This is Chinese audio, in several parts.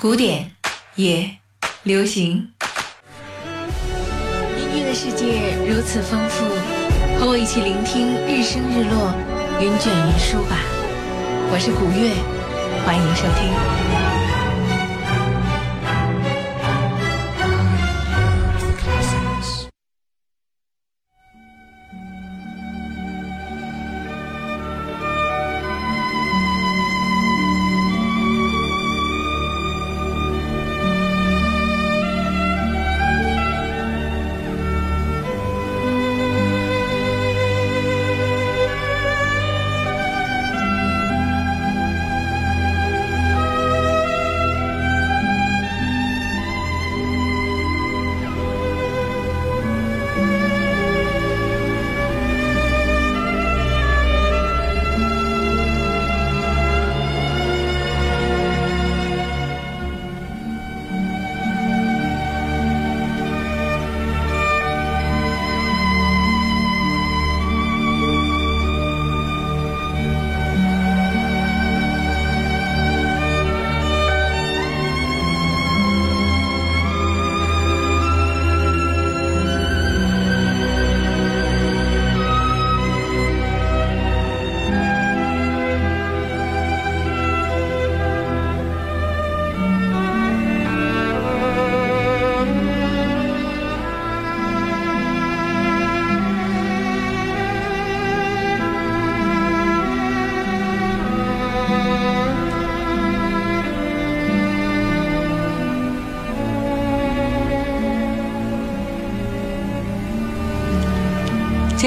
古典也流行，音乐的世界如此丰富，和我一起聆听日升日落，云卷云舒吧。我是古月，欢迎收听。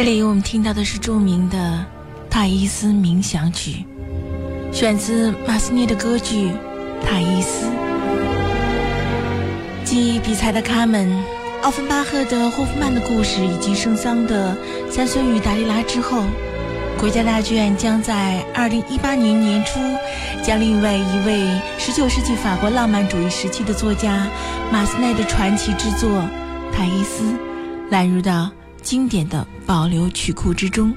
这里我们听到的是著名的《泰伊斯冥想曲》，选自马斯涅的歌剧《泰伊斯》。继比才的《卡门》、奥芬巴赫的《霍夫曼的故事》以及圣桑的《三孙与达利拉》之后，国家大剧院将在二零一八年年初将另外一位十九世纪法国浪漫主义时期的作家马斯奈的传奇之作《泰伊斯》揽入到。经典的保留曲库之中，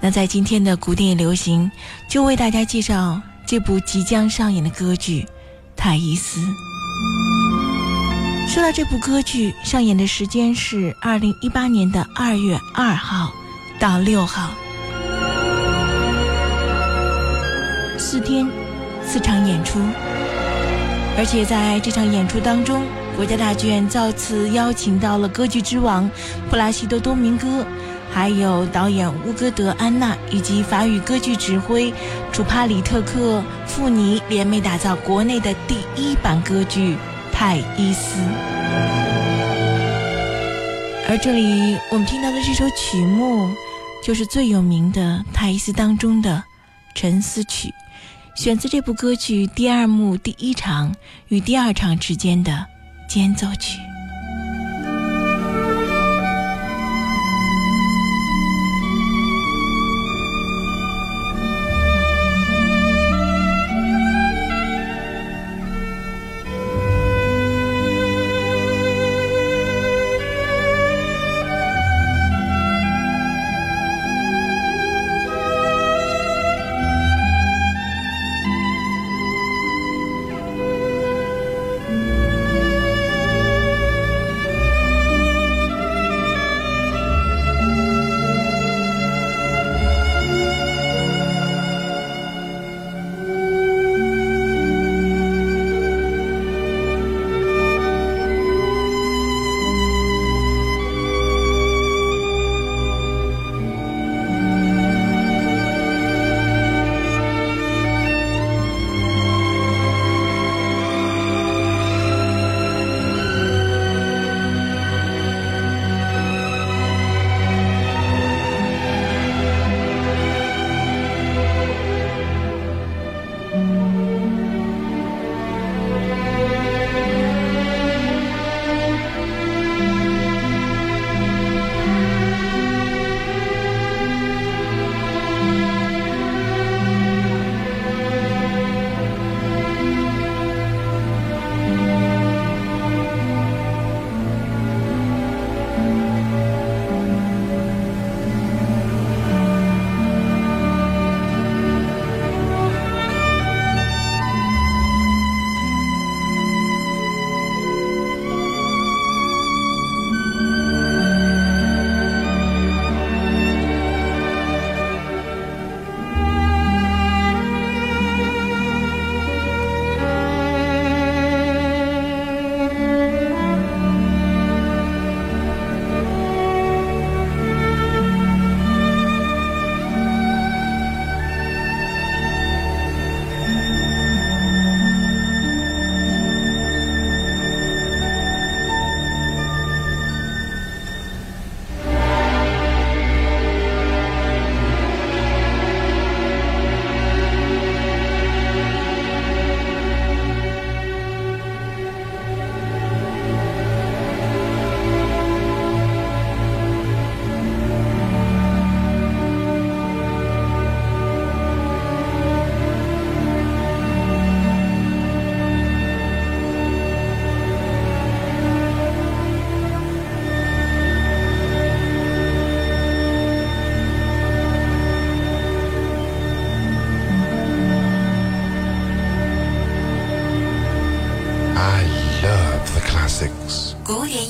那在今天的古典流行，就为大家介绍这部即将上演的歌剧《泰伊斯》。说到这部歌剧，上演的时间是二零一八年的二月二号到六号，四天，四场演出，而且在这场演出当中。国家大剧院再次邀请到了歌剧之王普拉西多多明戈，还有导演乌戈德安娜以及法语歌剧指挥楚帕里特克富尼联袂打造国内的第一版歌剧《泰伊斯》。而这里我们听到的这首曲目，就是最有名的《泰伊斯》当中的沉思曲，选自这部歌剧第二幕第一场与第二场之间的。间奏曲。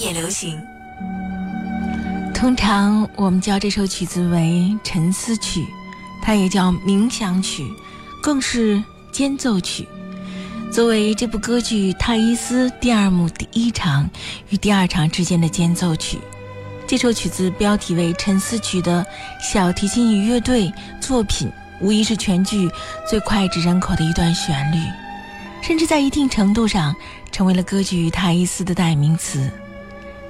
也流行。通常我们叫这首曲子为沉思曲，它也叫冥想曲，更是间奏曲。作为这部歌剧《泰伊斯》第二幕第一场与第二场之间的间奏曲，这首曲子标题为沉思曲的小提琴与乐队作品，无疑是全剧最脍炙人口的一段旋律，甚至在一定程度上成为了歌剧《泰伊斯》的代名词。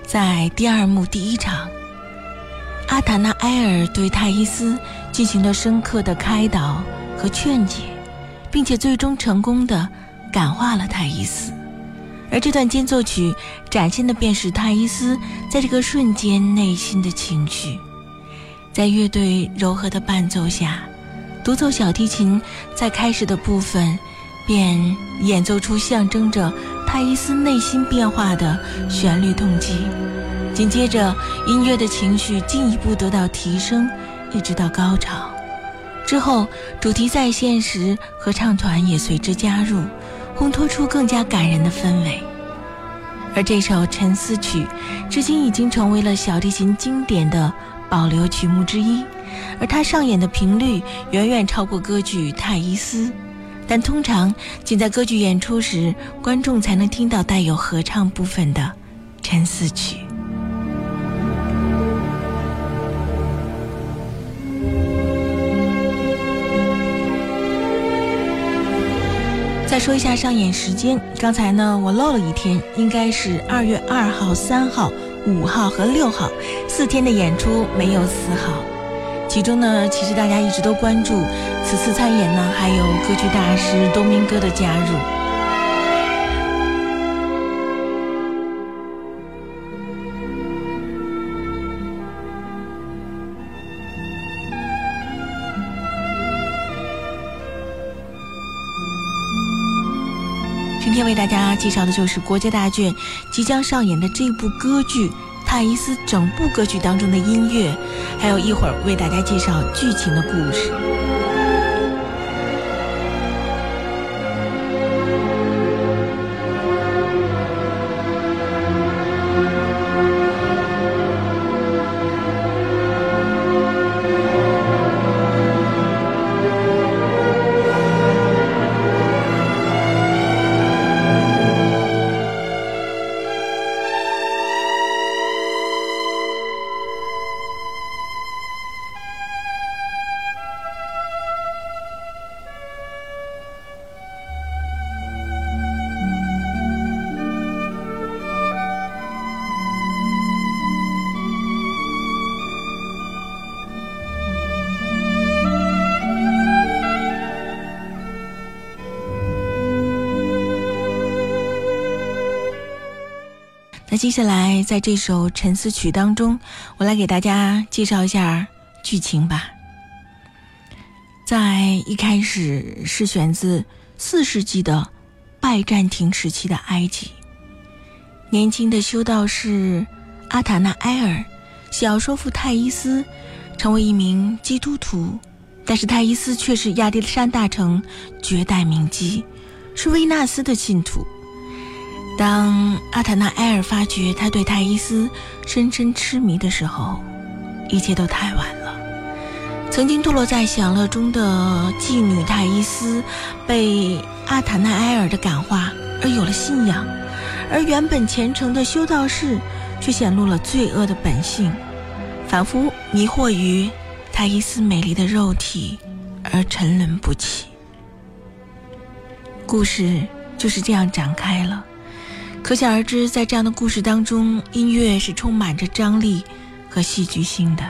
在第二幕第一场。阿塔纳埃尔对泰伊斯进行了深刻的开导和劝解，并且最终成功的感化了泰伊斯。而这段间奏曲展现的便是泰伊斯在这个瞬间内心的情绪。在乐队柔和的伴奏下，独奏小提琴在开始的部分便演奏出象征着泰伊斯内心变化的旋律动机。紧接着，音乐的情绪进一步得到提升，一直到高潮。之后，主题再现时，合唱团也随之加入，烘托出更加感人的氛围。而这首沉思曲，至今已经成为了小提琴经典的保留曲目之一，而它上演的频率远远超过歌剧《泰伊斯》，但通常仅在歌剧演出时，观众才能听到带有合唱部分的沉思曲。再说一下上演时间，刚才呢我漏了一天，应该是二月二号、三号、五号和六号四天的演出，没有四号。其中呢，其实大家一直都关注，此次参演呢还有歌剧大师东明哥的加入。今天为大家介绍的就是国家大剧院即将上演的这部歌剧《泰伊斯》整部歌剧当中的音乐，还有一会儿为大家介绍剧情的故事。接下来，在这首沉思曲当中，我来给大家介绍一下剧情吧。在一开始是选自四世纪的拜占庭时期的埃及，年轻的修道士阿塔纳埃尔想要说服泰伊斯成为一名基督徒，但是泰伊斯却是亚历山大城绝代名妓，是维纳斯的信徒。当阿塔纳埃尔发觉他对泰伊斯深深痴迷的时候，一切都太晚了。曾经堕落在享乐中的妓女泰伊斯，被阿塔纳埃尔的感化而有了信仰，而原本虔诚的修道士却显露了罪恶的本性，仿佛迷惑于泰伊斯美丽的肉体而沉沦不起。故事就是这样展开了。可想而知，在这样的故事当中，音乐是充满着张力和戏剧性的。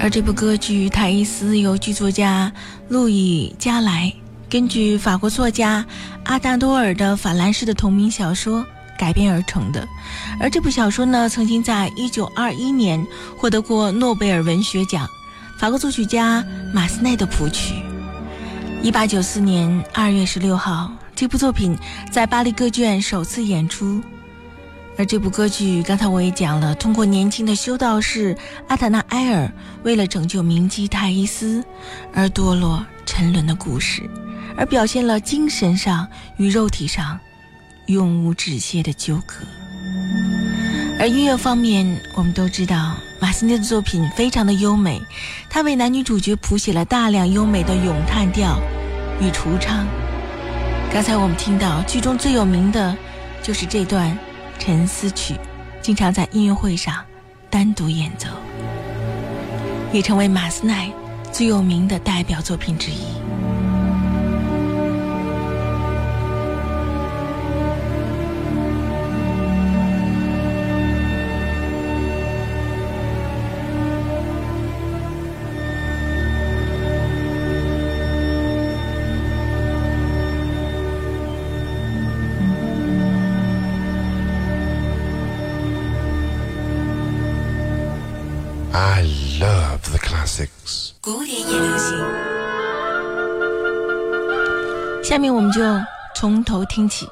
而这部歌剧《泰伊斯》由剧作家路易·加莱根据法国作家阿达多尔的《法兰士》的同名小说改编而成的。而这部小说呢，曾经在1921年获得过诺贝尔文学奖。法国作曲家马斯内的谱曲。一八九四年二月十六号，这部作品在巴黎歌剧院首次演出。而这部歌剧，刚才我也讲了，通过年轻的修道士阿塔纳埃尔为了拯救明基泰伊斯而堕落沉沦的故事，而表现了精神上与肉体上永无止歇的纠葛。而音乐方面，我们都知道马斯内的作品非常的优美，他为男女主角谱写了大量优美的咏叹调与橱唱。刚才我们听到剧中最有名的就是这段沉思曲，经常在音乐会上单独演奏，也成为马斯奈最有名的代表作品之一。下面我们就从头听起。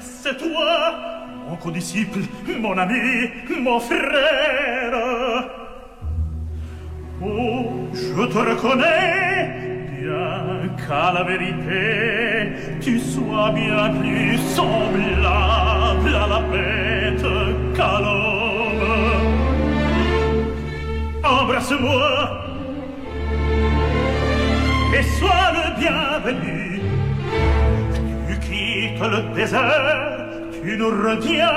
c'est toi, mon condisciple, mon ami, mon frère. Oh, je te reconnais. qu'à la vérité tu sois bien plus semblable à la bête qu'à l'homme embrasse-moi et sois le bienvenu. Tu quittes le désert tu nous reviens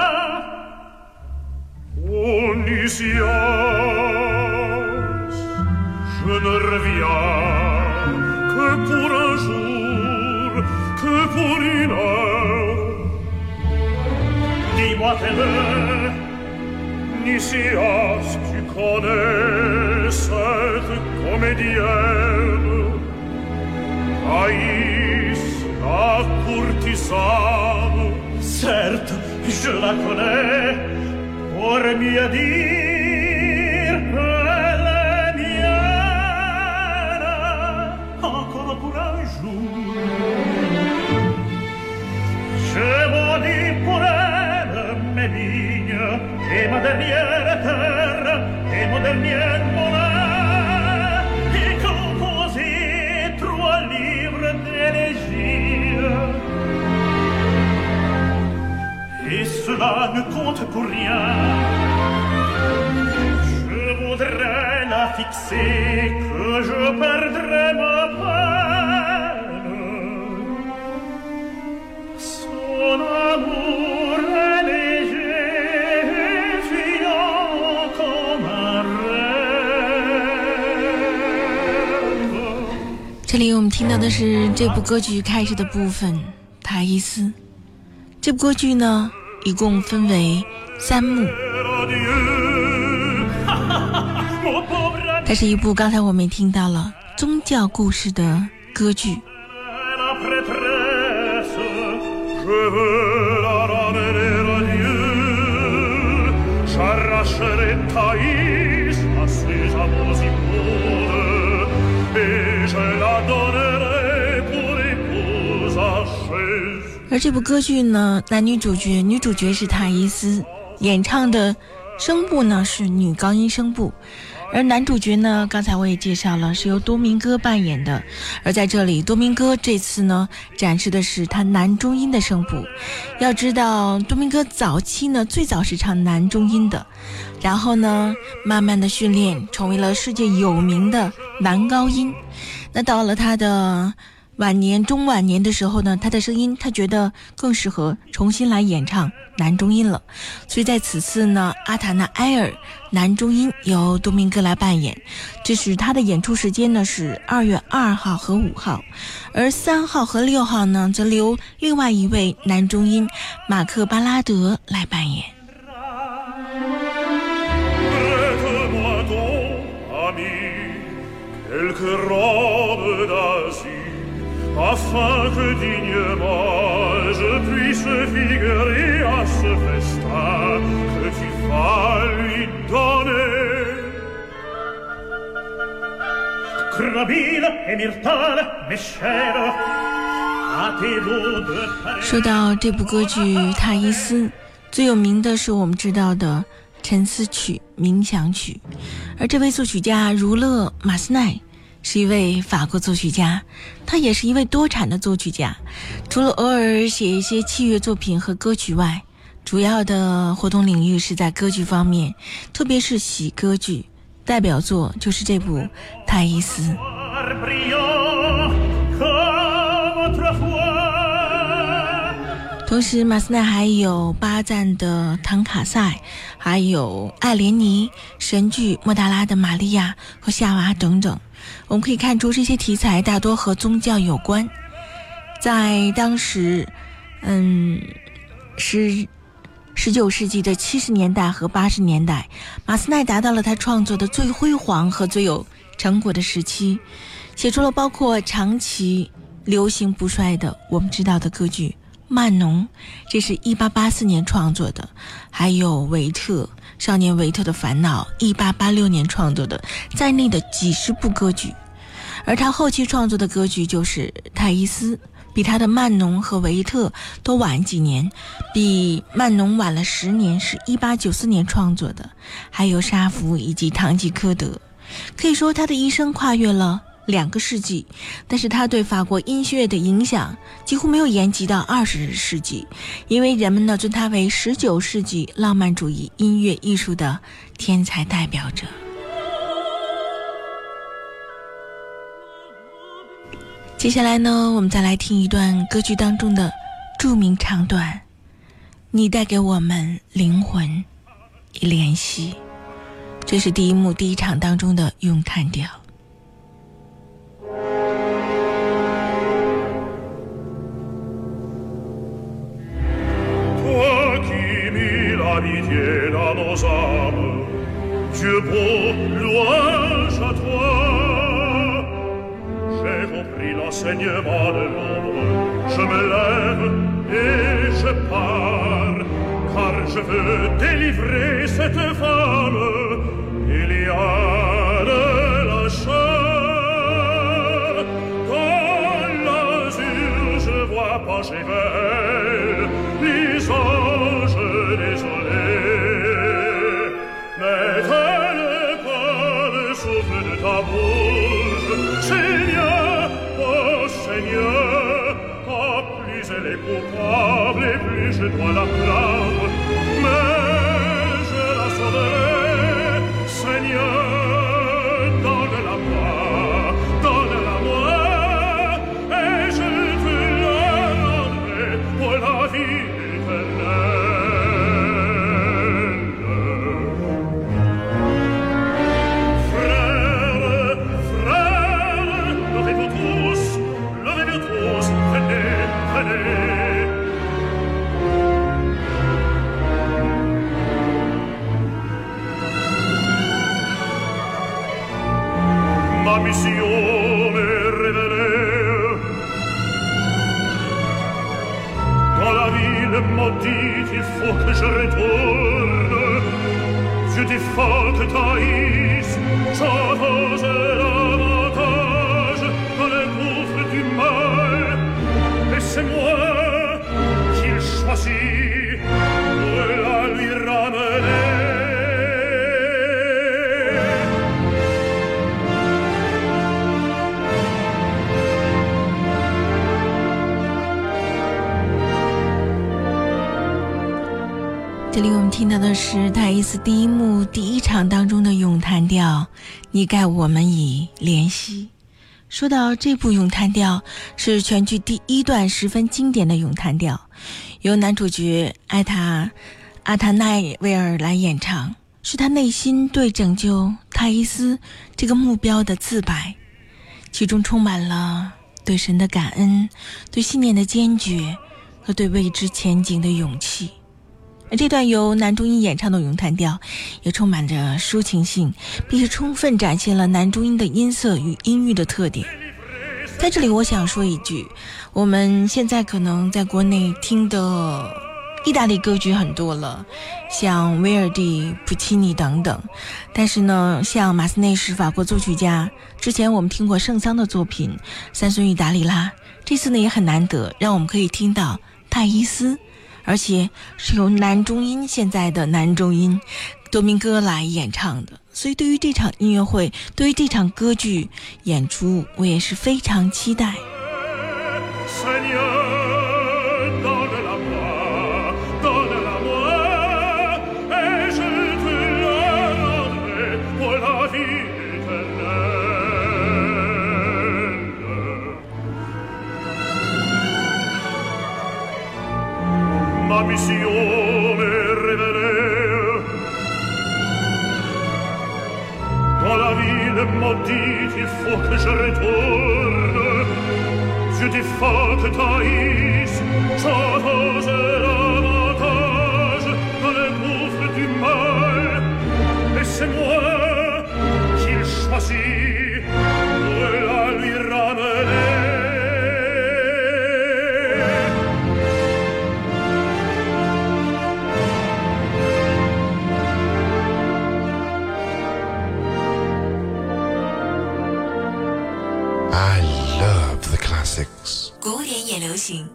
Onisias je ne reviens pour un jour purina. Dimatele Nisi as qui connaît cette comédienne Aïs, la courtisane Certes, je la connais. Pour mieux dire Dicevo di purere menigne, tema del miere terra, tema del miere monè, e composi trua livre d'elegia. Et cela ne compte pour rien, Je voudrais la fixer que je perds 听到的是这部歌剧开始的部分《塔伊斯》。这部歌剧呢，一共分为三幕 它是一部刚才我们也听到了宗教故事的歌剧。而这部歌剧呢，男女主角，女主角是塔伊斯，演唱的声部呢是女高音声部，而男主角呢，刚才我也介绍了，是由多明戈扮演的。而在这里，多明戈这次呢展示的是他男中音的声部。要知道，多明戈早期呢最早是唱男中音的，然后呢慢慢的训练，成为了世界有名的男高音。那到了他的晚年、中晚年的时候呢，他的声音他觉得更适合重新来演唱男中音了，所以在此次呢，阿塔纳埃尔男中音由多明戈来扮演。这是他的演出时间呢是二月二号和五号，而三号和六号呢则由另外一位男中音马克巴拉德来扮演。说到这部歌剧《泰伊斯》，最有名的是我们知道的《沉思曲》《冥想曲》，而这位作曲家儒勒·马斯奈是一位法国作曲家，他也是一位多产的作曲家。除了偶尔写一些器乐作品和歌曲外，主要的活动领域是在歌剧方面，特别是喜歌剧。代表作就是这部《泰伊斯》。同时，马斯奈还有巴赞的《唐卡塞》，还有艾莲妮神剧《莫达拉的玛利亚》和夏娃等等。我们可以看出，这些题材大多和宗教有关。在当时，嗯，十十九世纪的七十年代和八十年代，马斯奈达到了他创作的最辉煌和最有成果的时期，写出了包括长期流行不衰的我们知道的歌剧。曼农，这是一八八四年创作的；还有维特少年维特的烦恼，一八八六年创作的，在内的几十部歌剧。而他后期创作的歌剧就是《泰伊斯》，比他的曼农和维特都晚几年，比曼农晚了十年，是一八九四年创作的。还有沙弗以及堂吉诃德，可以说他的一生跨越了。两个世纪，但是他对法国音乐的影响几乎没有延及到二十世纪，因为人们呢尊他为十九世纪浪漫主义音乐艺术的天才代表者。接下来呢，我们再来听一段歌剧当中的著名唱段：“你带给我们灵魂以怜惜。”这是第一幕第一场当中的咏叹调。Toi qui mis la dans nos âmes, Dieu beau, louange à toi. J'ai compris l'enseignement de l'homme, je me lève et je pars, car je veux délivrer cette femme. Je dois la plaindre, faut que je retourne. Je défends que Thaïs, j'en 到的是《泰伊斯》第一幕第一场当中的咏叹调，你盖我们以怜惜。说到这部咏叹调，是全剧第一段十分经典的咏叹调，由男主角艾塔阿塔奈维尔来演唱，是他内心对拯救泰伊斯这个目标的自白，其中充满了对神的感恩、对信念的坚决和对未知前景的勇气。而这段由男中音演唱的咏叹调，也充满着抒情性，并且充分展现了男中音的音色与音域的特点。在这里，我想说一句，我们现在可能在国内听的意大利歌剧很多了，像威尔第、普契尼等等。但是呢，像马斯内是法国作曲家，之前我们听过圣桑的作品《三孙与达里拉》，这次呢也很难得，让我们可以听到泰伊斯，而且是由男中音现在的男中音多明戈来演唱的。所以，对于这场音乐会，对于这场歌剧演出，我也是非常期待。la missione rivele dans la ville maudite il faut que je retourne je des que Thaïs j'en oserai 行。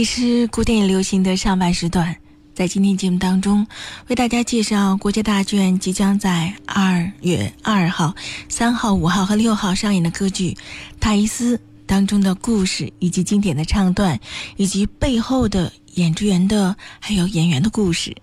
里是古典流行的上半时段，在今天节目当中，为大家介绍国家大剧院即将在二月二号、三号、五号和六号上演的歌剧《塔伊斯》当中的故事，以及经典的唱段，以及背后的演职员的还有演员的故事。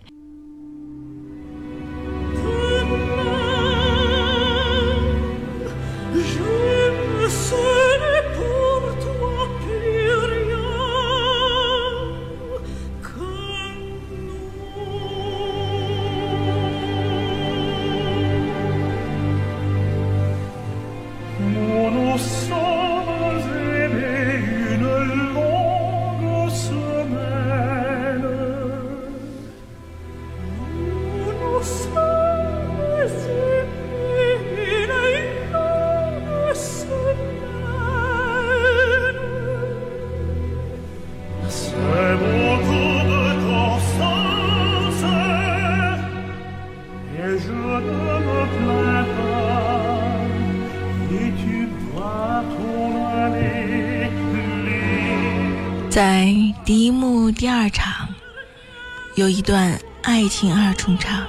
有一段爱情二重唱，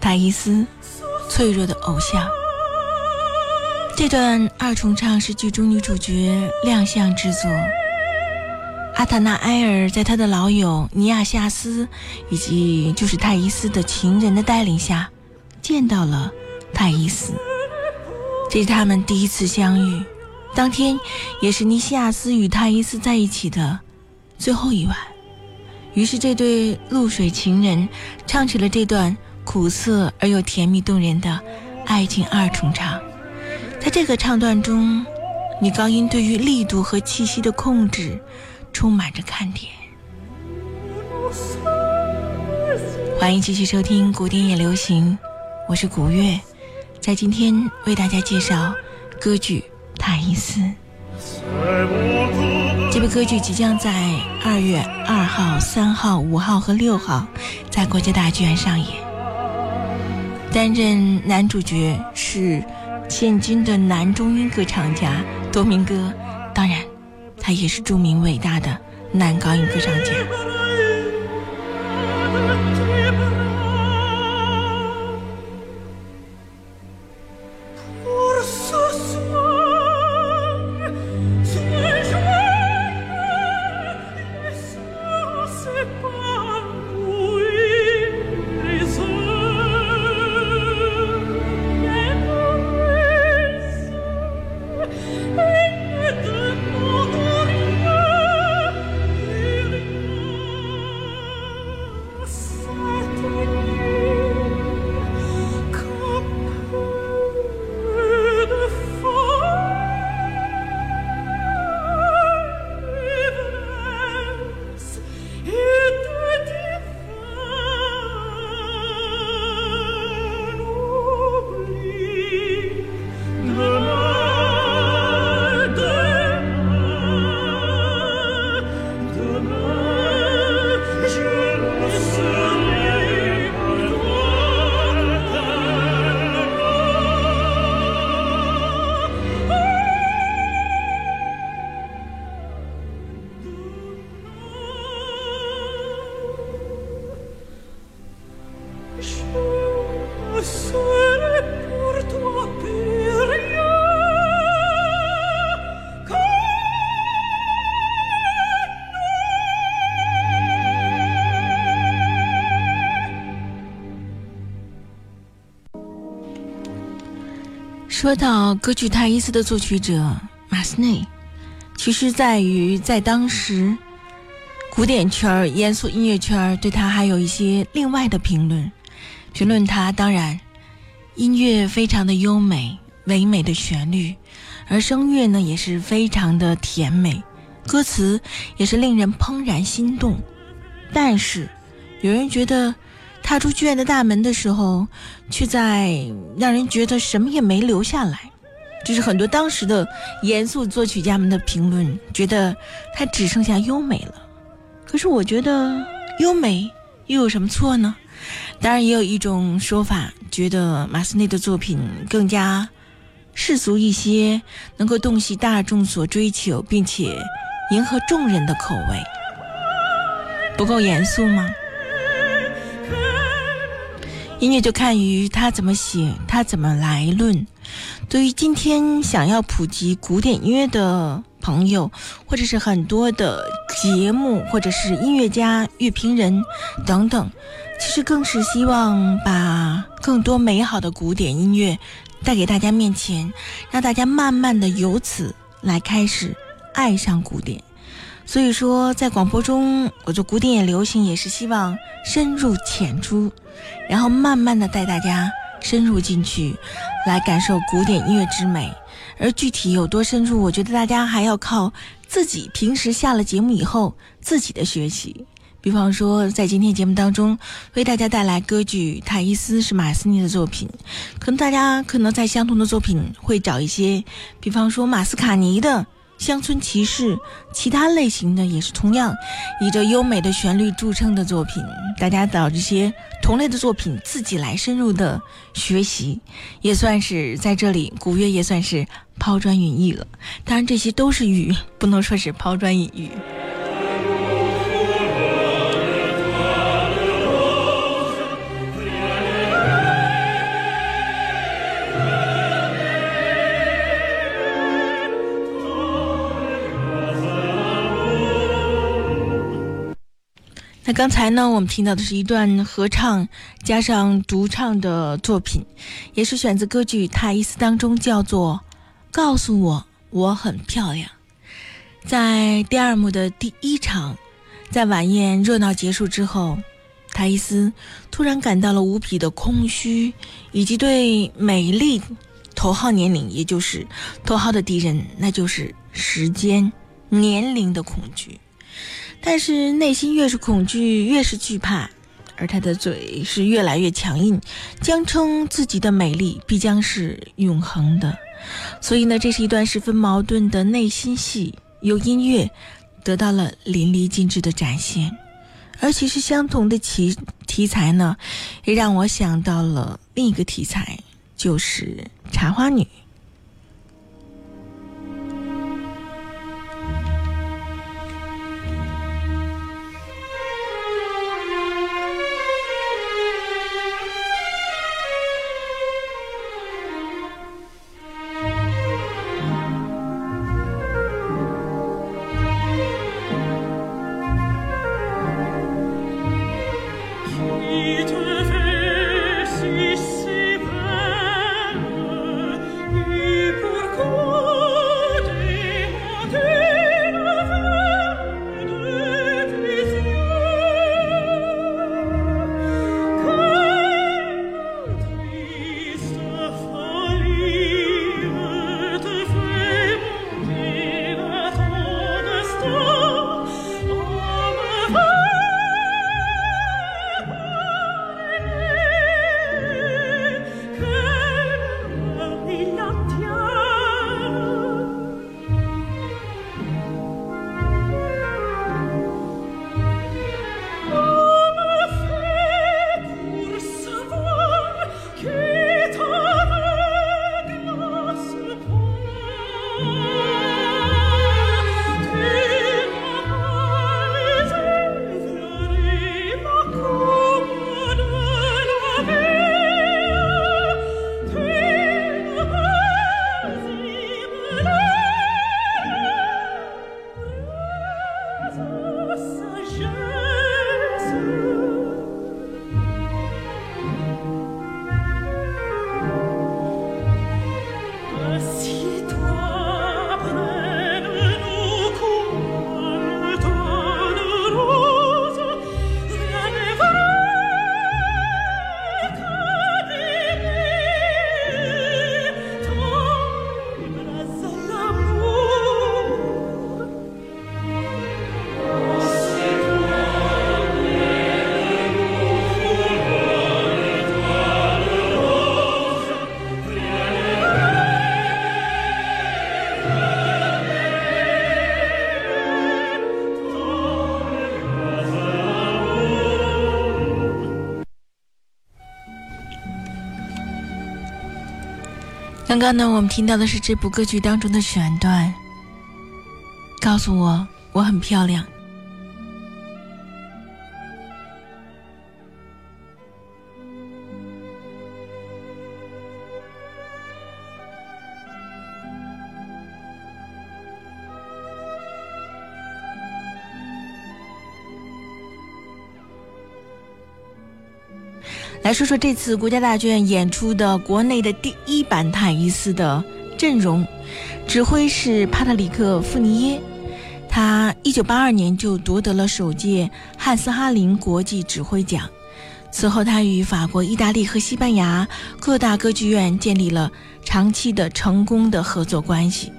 泰伊斯脆弱的偶像。这段二重唱是剧中女主角亮相之作。阿塔纳埃尔在他的老友尼亚夏斯以及就是泰伊斯的情人的带领下，见到了泰伊斯。这是他们第一次相遇，当天也是尼西亚斯与泰伊斯在一起的最后一晚。于是，这对露水情人唱起了这段苦涩而又甜蜜动人的爱情二重唱。在这个唱段中，女高音对于力度和气息的控制充满着看点。欢迎继续收听古典也流行，我是古月，在今天为大家介绍歌剧《泰伊斯》。这部歌剧即将在二月二号、三号、五号和六号在国家大剧院上演。担任男主角是。现今的男中音歌唱家多明戈，当然，他也是著名伟大的男高音歌唱家。说到歌剧《泰伊斯》的作曲者马斯内，其实在于在当时古典圈、严肃音乐圈对他还有一些另外的评论。评论他，当然音乐非常的优美，唯美的旋律，而声乐呢也是非常的甜美，歌词也是令人怦然心动。但是有人觉得。踏出剧院的大门的时候，却在让人觉得什么也没留下来。就是很多当时的严肃作曲家们的评论，觉得它只剩下优美了。可是我觉得优美又有什么错呢？当然，也有一种说法，觉得马斯内的作品更加世俗一些，能够洞悉大众所追求，并且迎合众人的口味。不够严肃吗？音乐就看于他怎么写，他怎么来论。对于今天想要普及古典音乐的朋友，或者是很多的节目，或者是音乐家、乐评人等等，其实更是希望把更多美好的古典音乐带给大家面前，让大家慢慢的由此来开始爱上古典。所以说，在广播中，我做古典也流行，也是希望深入浅出。然后慢慢的带大家深入进去，来感受古典音乐之美。而具体有多深入，我觉得大家还要靠自己平时下了节目以后自己的学习。比方说，在今天节目当中为大家带来歌剧《泰伊斯》是马斯尼的作品，可能大家可能在相同的作品会找一些，比方说马斯卡尼的。乡村骑士，其他类型的也是同样以这优美的旋律著称的作品。大家找这些同类的作品，自己来深入的学习，也算是在这里古乐也算是抛砖引玉了。当然，这些都是玉，不能说是抛砖引玉。刚才呢，我们听到的是一段合唱加上独唱的作品，也是选自歌剧《泰伊斯》当中，叫做《告诉我我很漂亮》。在第二幕的第一场，在晚宴热闹结束之后，泰伊斯突然感到了无比的空虚，以及对美丽头号年龄，也就是头号的敌人，那就是时间年龄的恐惧。但是内心越是恐惧，越是惧怕，而他的嘴是越来越强硬，将称自己的美丽必将是永恒的。所以呢，这是一段十分矛盾的内心戏，由音乐得到了淋漓尽致的展现。而其实相同的题题材呢，也让我想到了另一个题材，就是《茶花女》。刚刚呢，我们听到的是这部歌剧当中的选段。告诉我，我很漂亮。说说这次国家大剧院演出的国内的第一版《泰伊斯》的阵容，指挥是帕特里克·富尼耶，他一九八二年就夺得了首届汉斯哈林国际指挥奖。此后，他与法国、意大利和西班牙各大歌剧院建立了长期的成功的合作关系。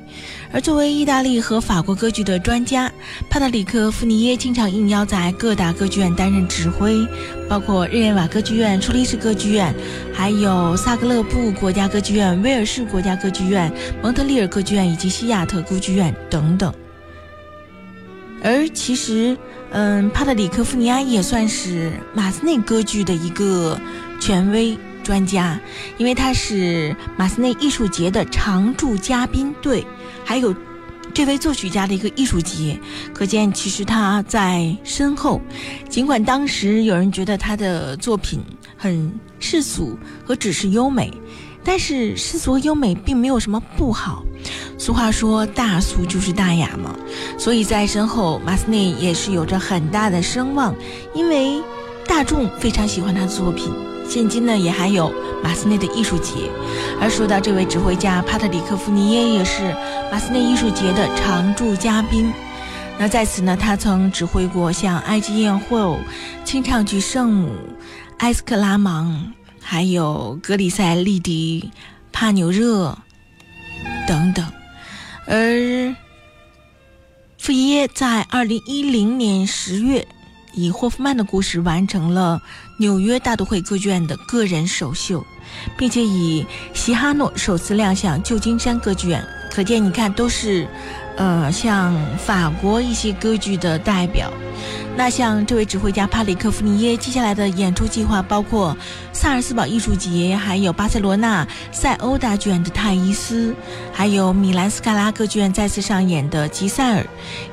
而作为意大利和法国歌剧的专家，帕特里克·富尼耶经常应邀在各大歌剧院担任指挥，包括日内瓦歌剧院、苏黎世歌剧院，还有萨格勒布国家歌剧院、威尔士国家歌剧院、蒙特利尔歌剧院以及西雅特歌剧院等等。而其实，嗯，帕特里克·富尼亚也算是马斯内歌剧的一个权威专家，因为他是马斯内艺术节的常驻嘉宾，对，还有这位作曲家的一个艺术节，可见其实他在身后。尽管当时有人觉得他的作品很世俗和只是优美，但是世俗和优美并没有什么不好。俗话说大俗就是大雅嘛，所以在身后马斯内也是有着很大的声望，因为大众非常喜欢他的作品。现今呢，也还有马斯内的艺术节。而说到这位指挥家帕特里克·弗尼耶，也是马斯内艺术节的常驻嘉宾。那在此呢，他曾指挥过像埃及艳后、清唱剧《圣母》、埃斯克拉芒，还有格里塞利迪、帕纽热等等。而傅耶在二零一零年十月，以霍夫曼的故事完成了纽约大都会歌剧院的个人首秀，并且以席哈诺首次亮相旧金山歌剧院。可见，你看都是。呃，像法国一些歌剧的代表，那像这位指挥家帕里克夫尼耶，接下来的演出计划包括萨尔斯堡艺术节，还有巴塞罗那塞欧大剧院的《泰伊斯》，还有米兰斯卡拉歌剧院再次上演的《吉赛尔》，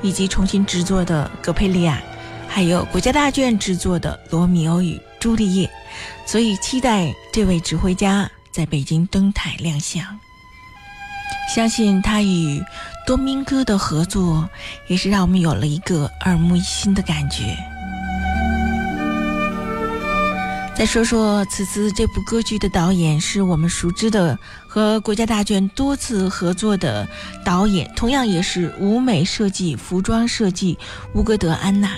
以及重新制作的《格佩利亚》，还有国家大剧院制作的《罗密欧与朱丽叶》，所以期待这位指挥家在北京登台亮相。相信他与多明戈的合作，也是让我们有了一个耳目一新的感觉。再说说此次这部歌剧的导演，是我们熟知的和国家大剧院多次合作的导演，同样也是舞美设计、服装设计乌格德安娜。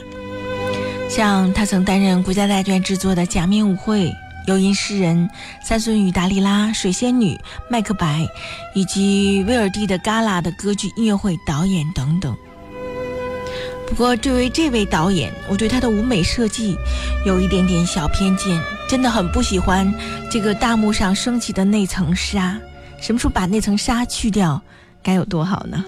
像他曾担任国家大剧院制作的《假面舞会》。游吟诗人、三孙与达利拉、水仙女、麦克白，以及威尔第的《嘎啦》的歌剧音乐会导演等等。不过，对于这位导演，我对他的舞美设计有一点点小偏见，真的很不喜欢这个大幕上升起的那层纱。什么时候把那层纱去掉，该有多好呢？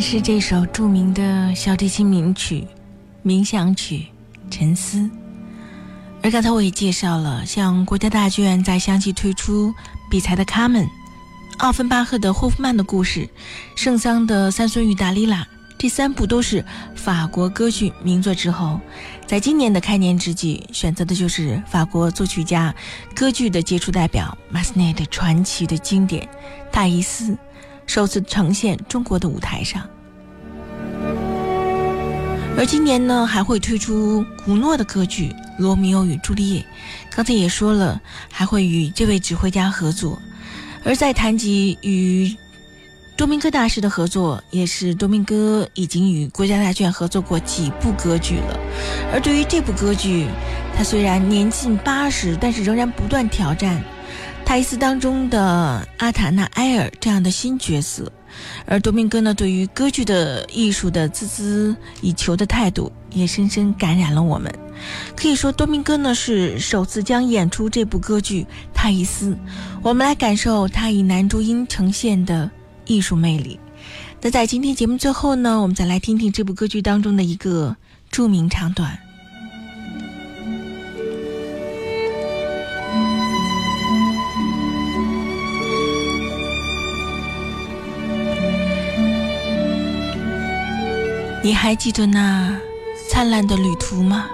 是这首著名的小提琴名曲《冥想曲》《沉思》，而刚才我也介绍了，像国家大剧院在相继推出比才的《卡门》、奥芬巴赫的《霍夫曼的故事》、圣桑的《三孙与达利拉》，这三部都是法国歌剧名作之后，在今年的开年之际，选择的就是法国作曲家、歌剧的杰出代表马斯内的传奇的经典《大伊斯》，首次呈现中国的舞台上。而今年呢，还会推出古诺的歌剧《罗密欧与朱丽叶》。刚才也说了，还会与这位指挥家合作。而在谈及与多明戈大师的合作，也是多明戈已经与国家大剧院合作过几部歌剧了。而对于这部歌剧，他虽然年近八十，但是仍然不断挑战《泰斯》当中的阿塔纳埃尔这样的新角色。而多明戈呢，对于歌剧的艺术的孜孜以求的态度，也深深感染了我们。可以说，多明戈呢是首次将演出这部歌剧《泰伊斯》，我们来感受他以男中音呈现的艺术魅力。那在今天节目最后呢，我们再来听听这部歌剧当中的一个著名唱段。你还记得那灿烂的旅途吗？